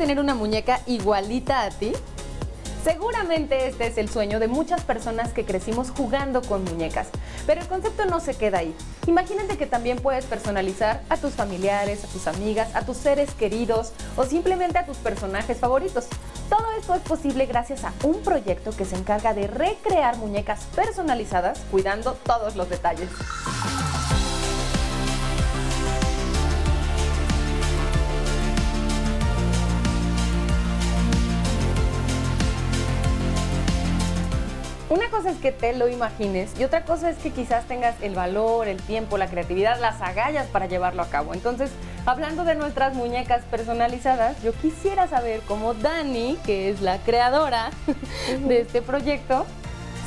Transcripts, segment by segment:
tener una muñeca igualita a ti? Seguramente este es el sueño de muchas personas que crecimos jugando con muñecas, pero el concepto no se queda ahí. Imagínate que también puedes personalizar a tus familiares, a tus amigas, a tus seres queridos o simplemente a tus personajes favoritos. Todo esto es posible gracias a un proyecto que se encarga de recrear muñecas personalizadas cuidando todos los detalles. Cosa es que te lo imagines y otra cosa es que quizás tengas el valor, el tiempo, la creatividad, las agallas para llevarlo a cabo. Entonces, hablando de nuestras muñecas personalizadas, yo quisiera saber cómo Dani, que es la creadora de este proyecto,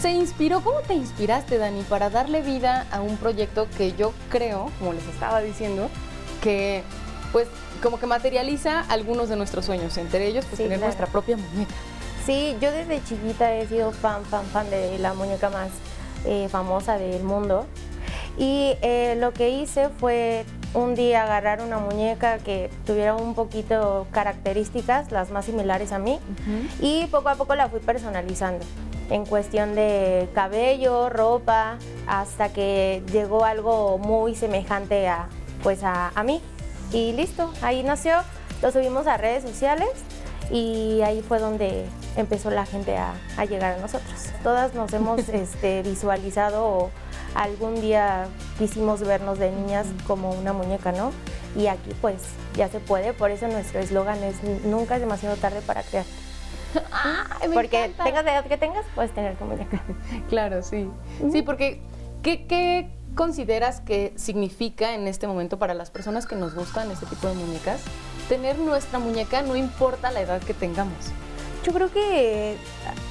se inspiró. ¿Cómo te inspiraste, Dani, para darle vida a un proyecto que yo creo, como les estaba diciendo, que pues como que materializa algunos de nuestros sueños, entre ellos pues tener nuestra propia muñeca? Sí, yo desde chiquita he sido fan, fan, fan de la muñeca más eh, famosa del mundo. Y eh, lo que hice fue un día agarrar una muñeca que tuviera un poquito características, las más similares a mí, y poco a poco la fui personalizando en cuestión de cabello, ropa, hasta que llegó algo muy semejante a, pues a, a mí. Y listo, ahí nació, lo subimos a redes sociales y ahí fue donde empezó la gente a, llegar a nosotros. Todas nos hemos este, visualizado o algún día quisimos vernos de niñas como una muñeca, ¿no? Y aquí pues ya se puede, por eso nuestro eslogan es nunca es demasiado tarde para crear. porque tengas la edad que tengas, puedes tener tu muñeca. Claro, sí. Sí, porque ¿qué, ¿qué consideras que significa en este momento para las personas que nos gustan este tipo de muñecas tener nuestra muñeca no importa la edad que tengamos? Yo creo que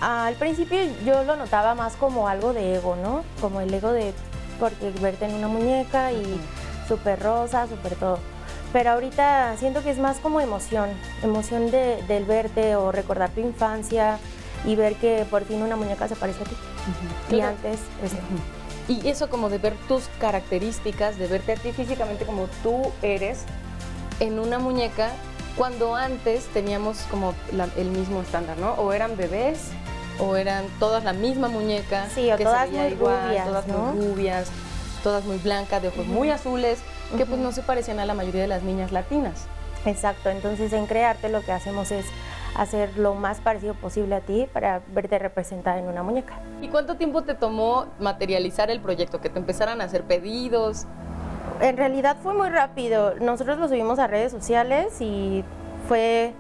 al principio yo lo notaba más como algo de ego, ¿no? Como el ego de porque verte en una muñeca y súper rosa, súper todo. Pero ahorita siento que es más como emoción, emoción de, del verte o recordar tu infancia y ver que por fin una muñeca se parece a ti. Y antes, pues, Y eso como de ver tus características, de verte a ti físicamente como tú eres en una muñeca cuando antes teníamos como el mismo estándar, ¿no? O eran bebés, o eran todas la misma muñeca, sí, o todas muy rubias, todas muy rubias, todas muy blancas, de ojos muy azules, que pues no se parecían a la mayoría de las niñas latinas. Exacto, entonces en Crearte lo que hacemos es hacer lo más parecido posible a ti para verte representada en una muñeca. ¿Y cuánto tiempo te tomó materializar el proyecto? Que te empezaran a hacer pedidos, en realidad fue muy rápido. Nosotros lo subimos a redes sociales y fue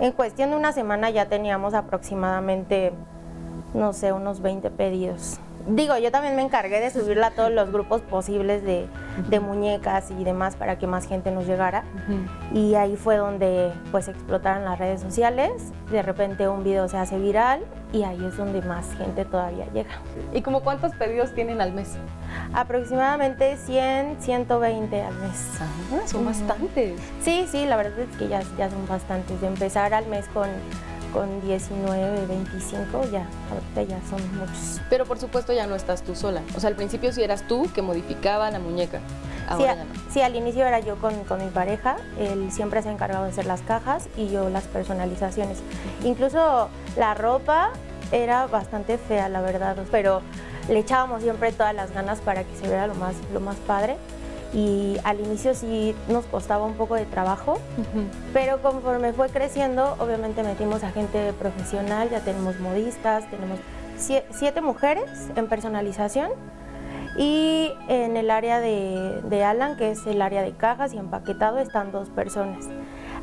en cuestión de una semana ya teníamos aproximadamente, no sé, unos 20 pedidos. Digo, yo también me encargué de subirla a todos los grupos posibles de, muñecas y demás para que más gente nos llegara. Y ahí fue donde pues explotaron las redes sociales. De repente un video se hace viral y ahí es donde más gente todavía llega. ¿Y como cuántos pedidos tienen al mes? Aproximadamente 100, 120 al mes. Ah, son bastantes. Sí, sí, la verdad es que ya, ya son bastantes. De empezar al mes con con 19, 25, ya, ahorita ya son muchos. Pero por supuesto ya no estás tú sola. O sea, al principio sí eras tú que modificaba la muñeca. Ahora sí, ya no. sí, al inicio era yo con, mi pareja, él siempre se ha encargado de hacer las cajas y yo las personalizaciones. Incluso la ropa era bastante fea, la verdad, pero le echábamos siempre todas las ganas para que se viera lo más, lo más padre y al inicio sí nos costaba un poco de trabajo, pero conforme fue creciendo, obviamente metimos a gente profesional, ya tenemos modistas, tenemos siete mujeres en personalización y en el área de, de, Alan, que es el área de cajas y empaquetado, están dos personas.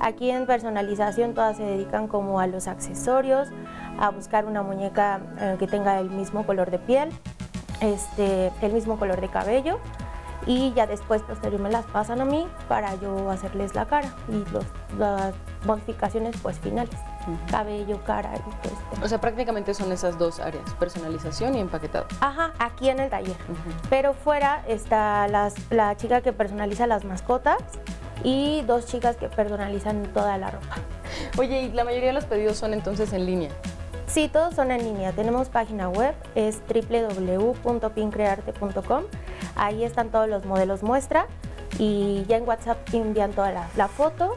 Aquí en personalización todas se dedican como a los accesorios, a buscar una muñeca eh, que tenga el mismo color de piel, este, el mismo color de cabello y ya después posterior me las pasan a mí para yo hacerles la cara y los, las modificaciones pues finales, cabello, cara y pues. O sea, prácticamente son esas dos áreas, personalización y empaquetado. Ajá, aquí en el taller. Pero fuera está las, la chica que personaliza las mascotas y dos chicas que personalizan toda la ropa. Oye, ¿y la mayoría de los pedidos son entonces en línea? Sí, todos son en línea. Tenemos página web, es www.pincrearte.com. Ahí están todos los modelos muestra y ya en WhatsApp envían toda la, foto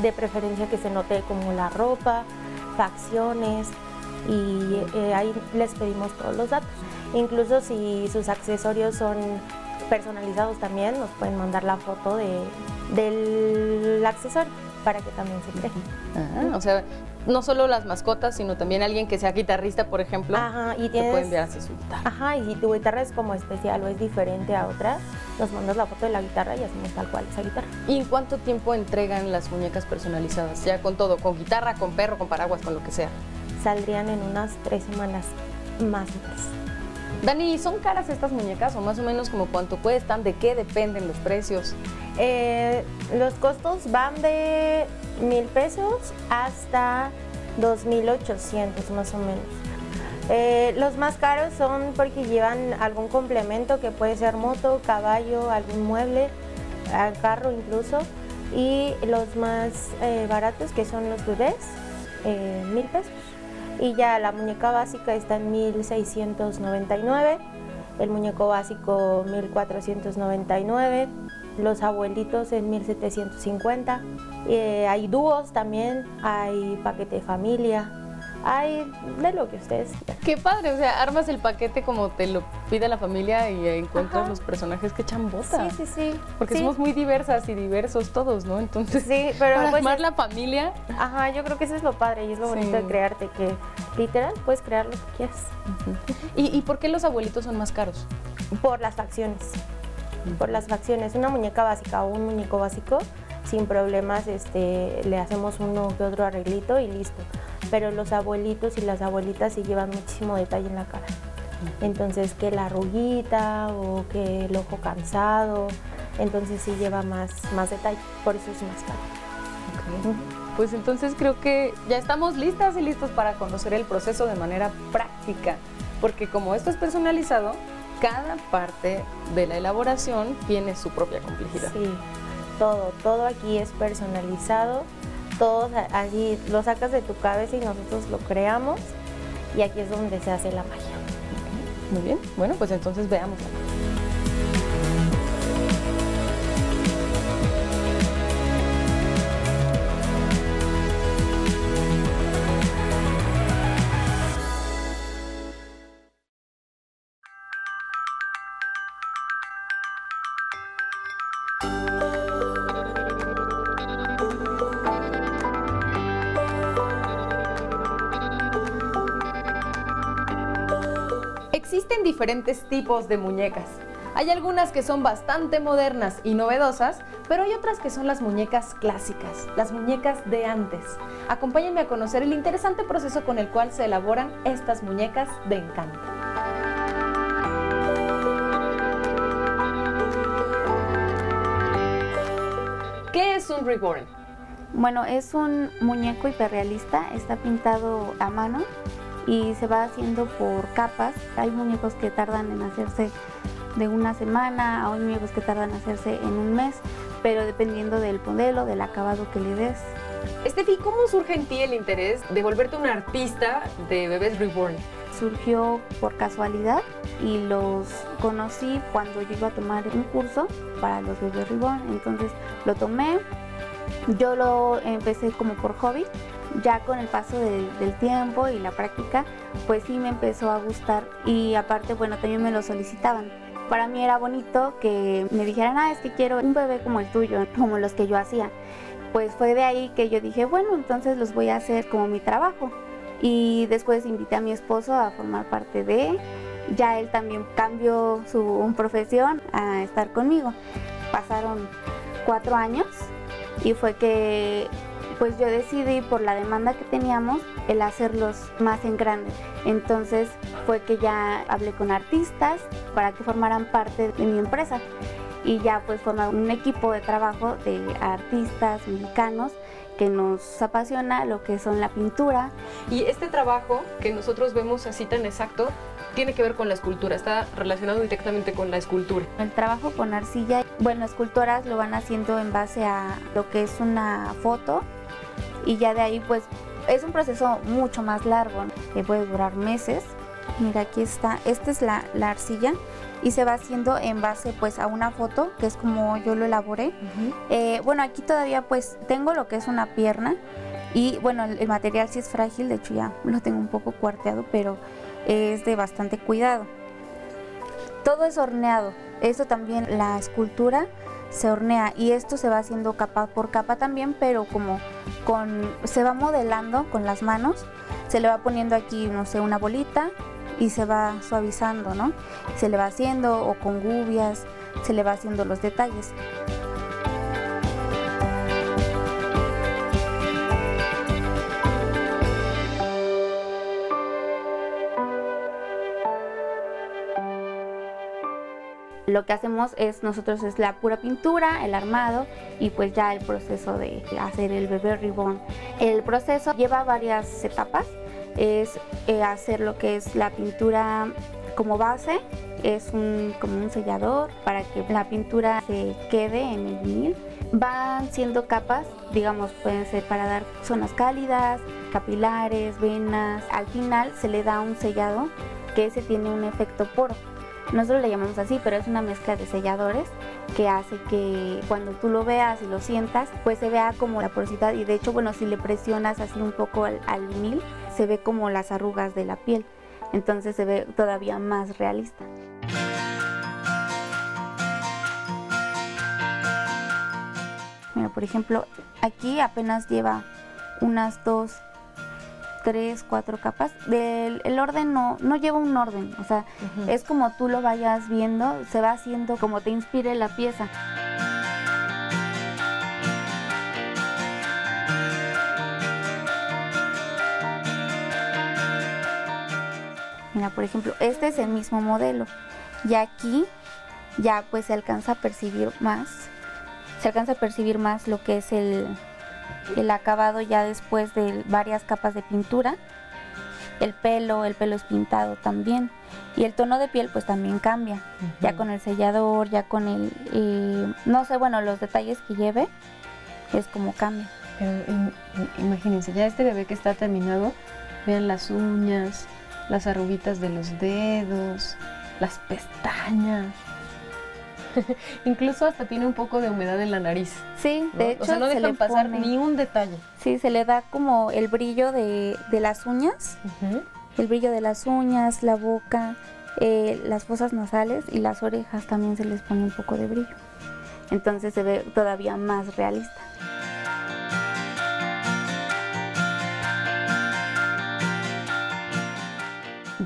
de preferencia que se note como la ropa, facciones y eh, ahí les pedimos todos los datos. Incluso si sus accesorios son personalizados también, nos pueden mandar la foto de, del accesorio para que también se cree. Ah, o sea, no solo las mascotas, sino también alguien que sea guitarrista, por ejemplo, Ajá, y te puede tienes, enviarse su guitarra. ajá, y si tu guitarra es como especial o es diferente a otra, nos mandas la foto de la guitarra y hacemos tal cual esa guitarra. ¿Y en cuánto tiempo entregan las muñecas personalizadas? Ya con todo, con guitarra, con perro, con paraguas, con lo que sea. Saldrían en unas tres semanas más o menos. Dani, ¿son caras estas muñecas o más o menos como cuánto cuestan? ¿De qué dependen los precios? Eh, los costos van de mil pesos hasta 2.800 más o menos. Eh, los más caros son porque llevan algún complemento que puede ser moto, caballo, algún mueble, carro incluso. Y los más eh, baratos que son los bebés, eh, mil pesos. Y ya la muñeca básica está en 1699, el muñeco básico 1499, los abuelitos en 1750. Eh, hay dúos también, hay paquete de familia, hay de lo que ustedes quieran. Qué padre, o sea, armas el paquete como te lo pide la familia y encuentras Ajá. los personajes que echan bota. Sí, sí, sí. Porque Sí. somos muy diversas y diversos todos, ¿no? Entonces, Sí, pero para pues armar la familia, Ajá, yo creo que eso es lo padre y es lo Sí. bonito de crearte, que literal puedes crear lo que quieras ¿Y, y por qué los abuelitos son más caros? por las facciones. Por las facciones. Una muñeca básica o un muñeco básico, sin problemas, este, le hacemos uno que otro arreglito y listo. Pero los abuelitos y las abuelitas sí llevan muchísimo detalle en la cara. Entonces, que la arruguita o que el ojo cansado, entonces sí lleva más, más detalle, por eso es más caro. Pues entonces creo que ya estamos listas y listos para conocer el proceso de manera práctica, porque como esto es personalizado, cada parte de la elaboración tiene su propia complejidad. Sí, todo, todo aquí es personalizado, todo a- allí lo sacas de tu cabeza y nosotros lo creamos y aquí es donde se hace la magia. Muy bien, bueno, pues entonces veamos. Existen diferentes tipos de muñecas. Hay algunas que son bastante modernas y novedosas, pero hay otras que son las muñecas clásicas, las muñecas de antes. Acompáñenme a conocer el interesante proceso con el cual se elaboran estas muñecas de encanto. ¿Qué es un reborn? Bueno, es un muñeco hiperrealista, está pintado a mano y se va haciendo por capas. Hay muñecos que tardan en hacerse de una semana, hay muñecos que tardan en hacerse en un mes, pero dependiendo del modelo, del acabado que le des. Estefi, ¿cómo surge en ti el interés de volverte una artista de bebés reborn? Surgió por casualidad y los conocí cuando yo iba a tomar un curso para los bebés reborn. Entonces lo tomé, yo lo empecé como por hobby, ya con el paso de- del tiempo y la práctica, pues sí me empezó a gustar y aparte, bueno, también me lo solicitaban. Para mí era bonito que me dijeran, ah, es que quiero un bebé como el tuyo, como los que yo hacía. Pues fue de ahí que yo dije, bueno, entonces los voy a hacer como mi trabajo. Y después invité a mi esposo a formar parte de, ya él también cambió su profesión a estar conmigo. Pasaron cuatro años y fue que pues yo decidí por la demanda que teníamos el hacerlos más en grande. Entonces fue que ya hablé con artistas para que formaran parte de mi empresa y ya pues formar un equipo de trabajo de artistas mexicanos que nos apasiona lo que son la pintura, Y este trabajo que nosotros vemos así tan exacto tiene que ver con la escultura, está relacionado directamente con la escultura. El trabajo con arcilla, bueno, escultoras lo van haciendo en base a lo que es una foto y ya de ahí pues es un proceso mucho más largo, que puede durar meses. Mira, aquí está, esta es la, la arcilla y se va haciendo en base pues a una foto, que es como yo lo elaboré. Eh, bueno, aquí todavía pues tengo lo que es una pierna y bueno, el, material sí es frágil, de hecho ya lo tengo un poco cuarteado, pero es de bastante cuidado. Todo es horneado, eso también, la escultura se hornea y esto se va haciendo capa por capa también, pero como con se va modelando con las manos, se le va poniendo aquí, no sé, una bolita y se va suavizando, ¿no? Se le va haciendo o con gubias, se le va haciendo los detalles. Lo que hacemos es nosotros es la pura pintura, el armado y pues ya el proceso de hacer el bebé ribbon. El proceso lleva varias etapas, es eh, hacer lo que es la pintura como base, es un, como un sellador para que la pintura se quede en el vinil. Van siendo capas, digamos, pueden ser para dar zonas cálidas, capilares, venas. Al final se le da un sellado que ese tiene un efecto poro. Nosotros le llamamos así, pero es una mezcla de selladores que hace que cuando tú lo veas y lo sientas, pues se vea como la porosidad y de hecho, bueno, si le presionas así un poco al, vinil, se ve como las arrugas de la piel. Entonces se ve todavía más realista. Mira, por ejemplo, aquí apenas lleva unas dos, tres, cuatro capas. el orden no, no lleva un orden, o sea, es como tú lo vayas viendo, se va haciendo como te inspire la pieza. Mira, por ejemplo, este es el mismo modelo. Y aquí ya pues se alcanza a percibir más, se alcanza a percibir más lo que es el, el acabado ya después de varias capas de pintura. El pelo, el pelo es pintado también. Y el tono de piel pues también cambia. Ya con el sellador, ya con el... Eh, no sé, bueno, los detalles que lleve es como cambia. Pero imagínense, ya este bebé que está terminado, vean las uñas, las arruguitas de los dedos, las pestañas. Incluso hasta tiene un poco de humedad en la nariz. Sí, de hecho. O sea, no dejan pasar ni un detalle. Sí, se le da como el brillo de, las uñas, el brillo de las uñas, la boca, eh, las fosas nasales y las orejas también se les pone un poco de brillo. Entonces se ve todavía más realista.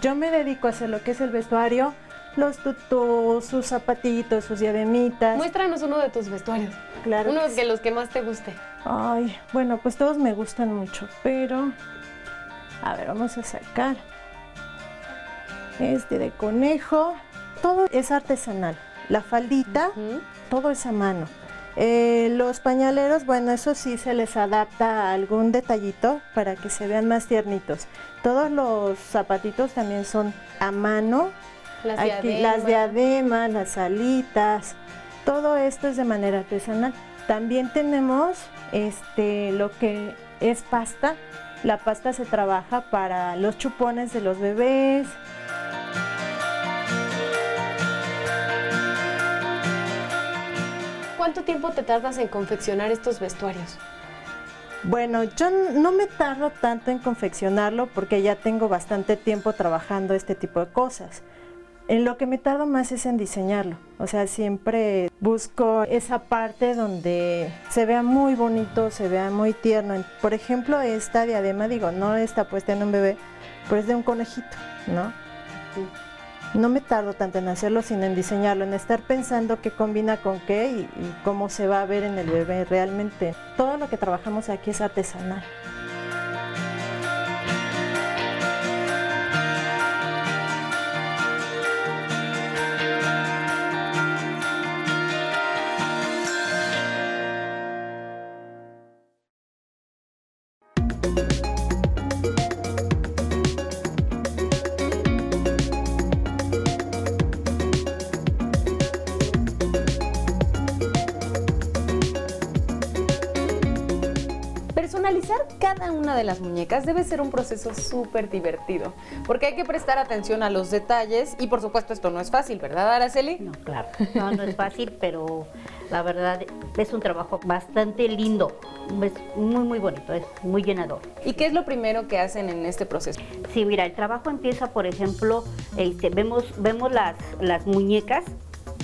Yo me dedico a hacer lo que es el vestuario los tutus, sus zapatitos, sus diademitas. Muéstranos uno de tus vestuarios. Claro. Uno de los que más te guste. Ay, bueno, pues todos me gustan mucho, pero a ver, vamos a sacar este de conejo. Todo es artesanal. La faldita, todo es a mano. Eh, los pañaleros, bueno, eso sí se les adapta a algún detallito para que se vean más tiernitos. Todos los zapatitos también son a mano, las, diademas. las alitas, todo esto es de manera artesanal. También tenemos este, lo que es pasta. La pasta se trabaja para los chupones de los bebés. ¿Cuánto tiempo te tardas en confeccionar estos vestuarios? Bueno, yo no me tardo tanto en confeccionarlo porque ya tengo bastante tiempo trabajando este tipo de cosas. En lo que me tardo más es en diseñarlo. O sea, siempre busco esa parte donde se vea muy bonito, se vea muy tierno. Por ejemplo, esta diadema, digo, no está puesta en un bebé, pero es de un conejito, ¿no? No me tardo tanto en hacerlo, sino en diseñarlo, en estar pensando qué combina con qué y, y cómo se va a ver en el bebé realmente. Todo lo que trabajamos aquí es artesanal. Thank you Cada una de las muñecas debe ser un proceso súper divertido, porque hay que prestar atención a los detalles y por supuesto esto no es fácil, ¿verdad, Araceli? No, claro, no, no es fácil, pero la verdad es un trabajo bastante lindo, es muy, muy bonito, es muy llenador. ¿Y qué es lo primero que hacen en este proceso? Sí, mira, el trabajo empieza, por ejemplo, este, vemos, vemos las, las muñecas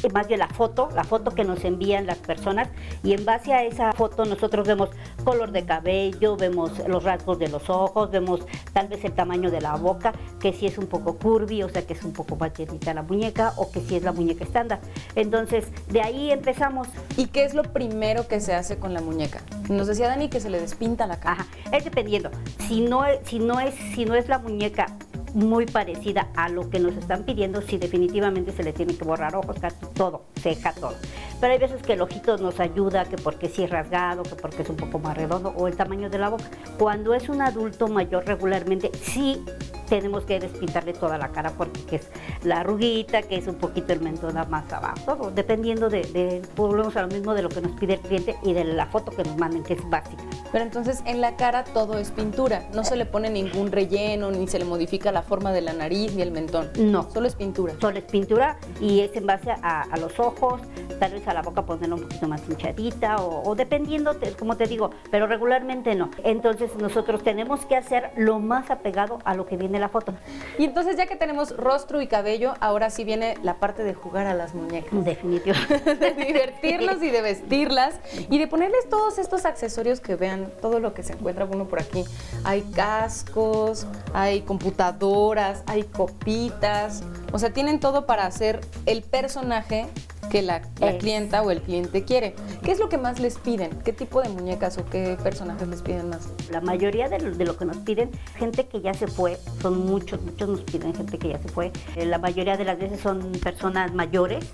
más bien la foto, la foto que nos envían las personas y en base a esa foto nosotros vemos color de cabello, vemos los rasgos de los ojos, vemos tal vez el tamaño de la boca, que si es un poco curvy, o sea que es un poco más la muñeca o que si es la muñeca estándar. Entonces, de ahí empezamos. ¿Y qué es lo primero que se hace con la muñeca? Nos decía Dani que se le despinta la cara. Ajá, es dependiendo. Si no, si no es, si no es la muñeca muy parecida a lo que nos están pidiendo, si definitivamente se le tiene que borrar ojos, todo, ceja, todo. Pero hay veces que el ojito nos ayuda, que porque si es rasgado, que porque es un poco más redondo o el tamaño de la boca. Cuando es un adulto mayor regularmente, sí tenemos que despintarle toda la cara porque es la arruguita, que es un poquito el mentón más abajo, dependiendo de, volvemos a lo mismo de lo que nos pide el cliente y de la foto que nos manden, que es básica. Pero entonces en la cara todo es pintura, no se le pone ningún relleno, ni se le modifica la forma de la nariz ni el mentón. No. Solo es pintura. Solo es pintura y es en base a, los ojos, tal vez a la boca ponerla un poquito más hinchadita o, o dependiendo, como te digo, pero regularmente no. Entonces nosotros tenemos que hacer lo más apegado a lo que viene la foto. Y entonces ya que tenemos rostro y cabello, ahora sí viene la parte de jugar a las muñecas. Definitivamente. de divertirlos y de vestirlas y de ponerles todos estos accesorios que vean, todo lo que se encuentra uno por aquí. Hay cascos, hay computadoras, hay copitas, o sea, tienen todo para hacer el personaje que la, clienta o el cliente quiere. ¿Qué es lo que más les piden? ¿Qué tipo de muñecas o qué personajes les piden más? La mayoría de lo, que nos piden, gente que ya se fue, son muchos, muchos nos piden gente que ya se fue. Eh, la mayoría de las veces son personas mayores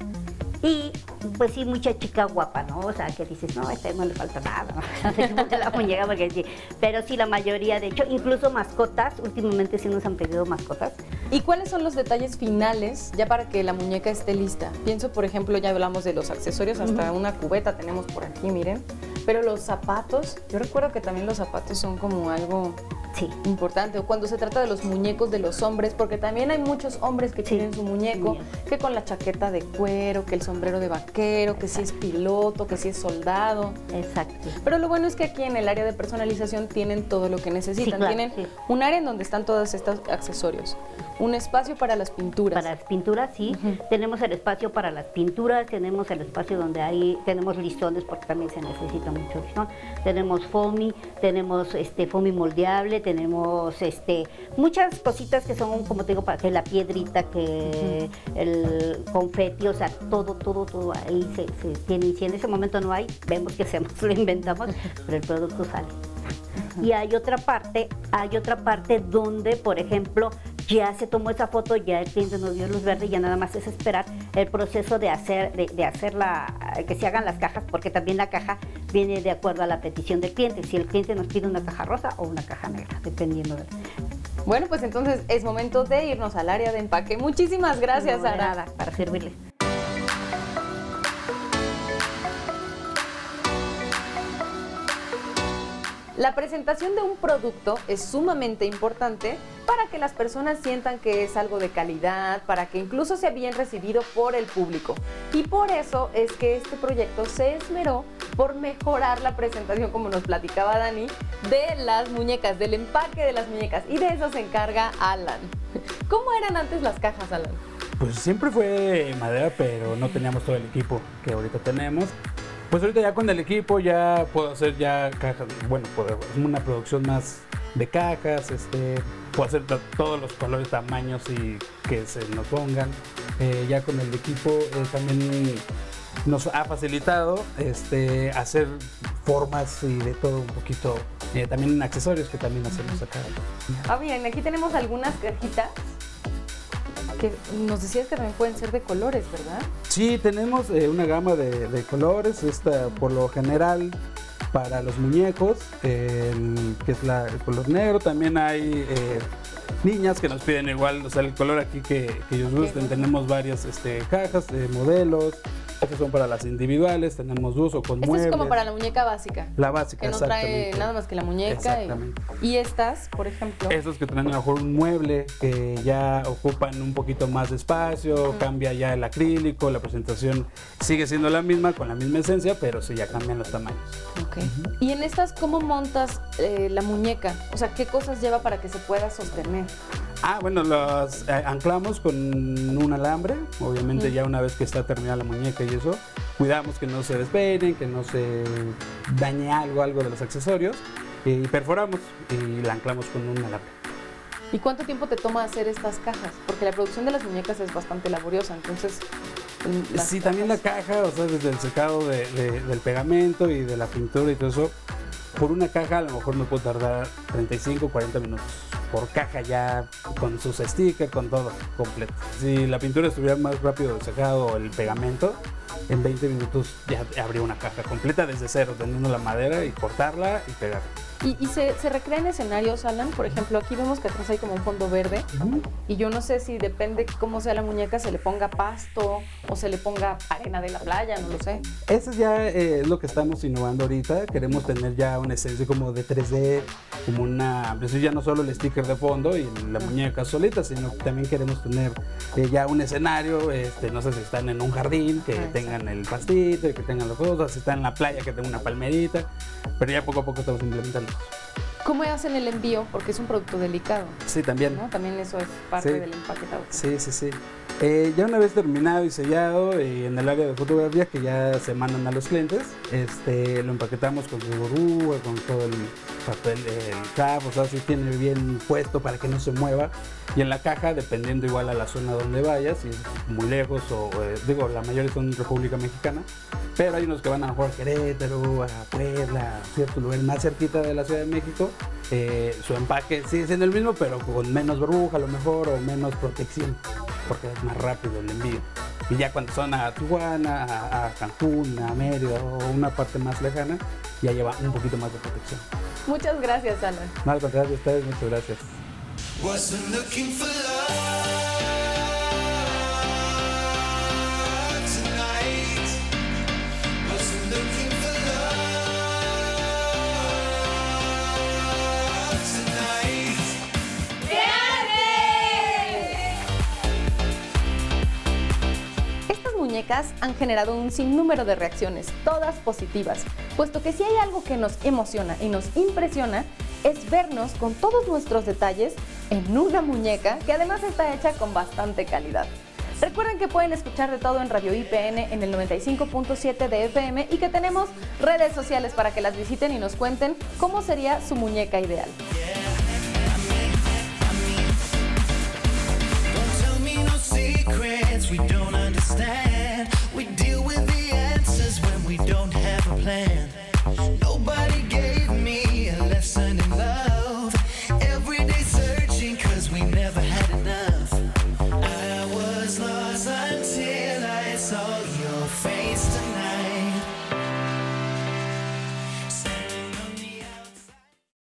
y pues sí, mucha chica guapa, ¿no? O sea, que dices, no, a este no le falta nada, ¿no? la muñeca porque sí. Pero sí, la mayoría, de hecho, incluso mascotas, últimamente sí nos han pedido mascotas. ¿Y cuáles son los detalles finales ya para que la muñeca esté lista? Pienso, por ejemplo, ya hablamos de los accesorios, hasta una cubeta tenemos por aquí, miren. Pero los zapatos, yo recuerdo que también los zapatos son como algo sí. importante. O cuando se trata de los muñecos de los hombres, porque también hay muchos hombres que tienen su muñeco, que con la chaqueta de cuero, que el sombrero de vaquero, que si es piloto, que si es soldado. Exacto. Pero lo bueno es que aquí en el área de personalización tienen todo lo que necesitan. tienen un área en donde están todos estos accesorios. Un espacio para las pinturas. Para las pinturas, sí. Tenemos el espacio para las pinturas, tenemos el espacio donde hay, tenemos listones, porque también se necesita mucho listón. Tenemos foamy, tenemos este foamy moldeable, tenemos este muchas cositas que son, como te digo, para que la piedrita, que el confeti, o sea, todo, todo, todo ahí se, tiene. Y si en ese momento no hay, vemos que hacemos, lo inventamos, pero el producto sale. Y hay otra parte, hay otra parte donde, por ejemplo, ya se tomó esa foto, ya el cliente nos dio luz verde ya nada más es esperar el proceso de hacer, de, hacer la, que se hagan las cajas, porque también la caja viene de acuerdo a la petición del cliente. Si el cliente nos pide una caja rosa o una caja negra, dependiendo de. Bueno, pues entonces es momento de irnos al área de empaque. Muchísimas gracias, no, Nada, para servirles. La presentación de un producto es sumamente importante para que las personas sientan que es algo de calidad, para que incluso sea bien recibido por el público. Y por eso es que este proyecto se esmeró por mejorar la presentación, como nos platicaba Dani, de las muñecas, del empaque de las muñecas. Y de eso se encarga Alan. ¿Cómo eran antes las cajas, Alan? Pues siempre fue madera, pero no teníamos todo el equipo que ahorita tenemos. Pues ahorita ya con el equipo ya puedo hacer ya cajas, bueno, puedo, una producción más de cajas, este, puedo hacer todos los colores, tamaños y que se nos pongan. Eh, ya con el equipo eh, también nos ha facilitado este, hacer formas y de todo un poquito, eh, también accesorios que también hacemos acá. Ah, bien, aquí tenemos algunas cajitas que nos decías que también pueden ser de colores, ¿verdad? Sí, tenemos eh, una gama de, colores, esta por lo general para los muñecos, que es el color negro, también hay eh, niñas que nos piden igual, o sea, el color aquí que, ellos gusten, tenemos varias este, cajas de modelos, Estas son para las individuales, tenemos de uso con Esta es como para la muñeca básica. La básica, Que no trae nada más que la muñeca. y- Exactamente. Y, estas, por ejemplo. Esos que traen a lo mejor un mueble que ya ocupan un poquito más de espacio, cambia ya el acrílico, la presentación sigue siendo la misma, con la misma esencia, pero sí ya cambian los tamaños. Ok. Y en estas, ¿cómo montas eh, la muñeca? O sea, ¿qué cosas lleva para que se pueda sostener? Ah, bueno, los eh, anclamos con un alambre, obviamente ya una vez que está terminada la muñeca y eso, cuidamos que no se despeguen, que no se dañe algo, algo de los accesorios, y perforamos y la anclamos con un alambre. ¿Y cuánto tiempo te toma hacer estas cajas? Porque la producción de las muñecas es bastante laboriosa, entonces... las Sí, también la caja, o sea, desde el secado de- de- del pegamento y de la pintura y todo eso, por una caja a lo mejor me puedo tardar 35, 40 minutos. Por caja ya con sus stickers, con todo completo. Si la pintura estuviera más rápido secado el pegamento, en 20 minutos ya habría una caja completa desde cero, teniendo la madera y cortarla y pegar. ¿Y, y se, se recrean escenarios, Alan? Por ejemplo, aquí vemos que atrás hay como un fondo verde. Y yo no sé si depende cómo sea la muñeca, se le ponga pasto o se le ponga arena de la playa, no lo sé. Eso ya eh, es lo que estamos innovando ahorita. Queremos tener ya una esencia como de 3D, como una. Pues ya no solo el sticker de fondo y la muñeca solita, sino que también queremos tener eh, ya un escenario. Este, no sé si están en un jardín, que Ah, tengan el pastito y que tengan las cosas. Si están en la playa, que tengan una palmerita. Pero ya poco a poco estamos implementando. ¿Cómo hacen el envío? Porque es un producto delicado, Sí, también. ¿no? También eso es parte Sí. del empaquetado. Sí, sí, sí. Eh, ya una vez terminado y sellado eh, en el área de fotografía que ya se mandan a los clientes, este, lo empaquetamos con su burbuja, con todo el papel, el cap, o sea, si tiene bien puesto para que no se mueva. Y en la caja, dependiendo igual a la zona donde vayas, si es muy lejos o, eh, digo, la mayoría son República Mexicana, pero hay unos que van a mejor a Querétaro, a Puebla, cierto lugar más cerquita de la Ciudad de México, eh, su empaque sigue siendo el mismo, pero con menos burbuja a lo mejor o menos protección, porque es más rápido el envío. Y ya cuando son a Tijuana, a, a Cancún, a Mérida o una parte más lejana, ya lleva un poquito más de protección. Muchas gracias, Alan. No, al contrario, a ustedes, muchas gracias. han generado un sinnúmero de reacciones, todas positivas, puesto que si hay algo que nos emociona y nos impresiona, es vernos con todos nuestros detalles en una muñeca que además está hecha con bastante calidad. Recuerden que pueden escuchar de todo en Radio IPN en el 95.7 de FM y que tenemos redes sociales para que las visiten y nos cuenten cómo sería su muñeca ideal. we did.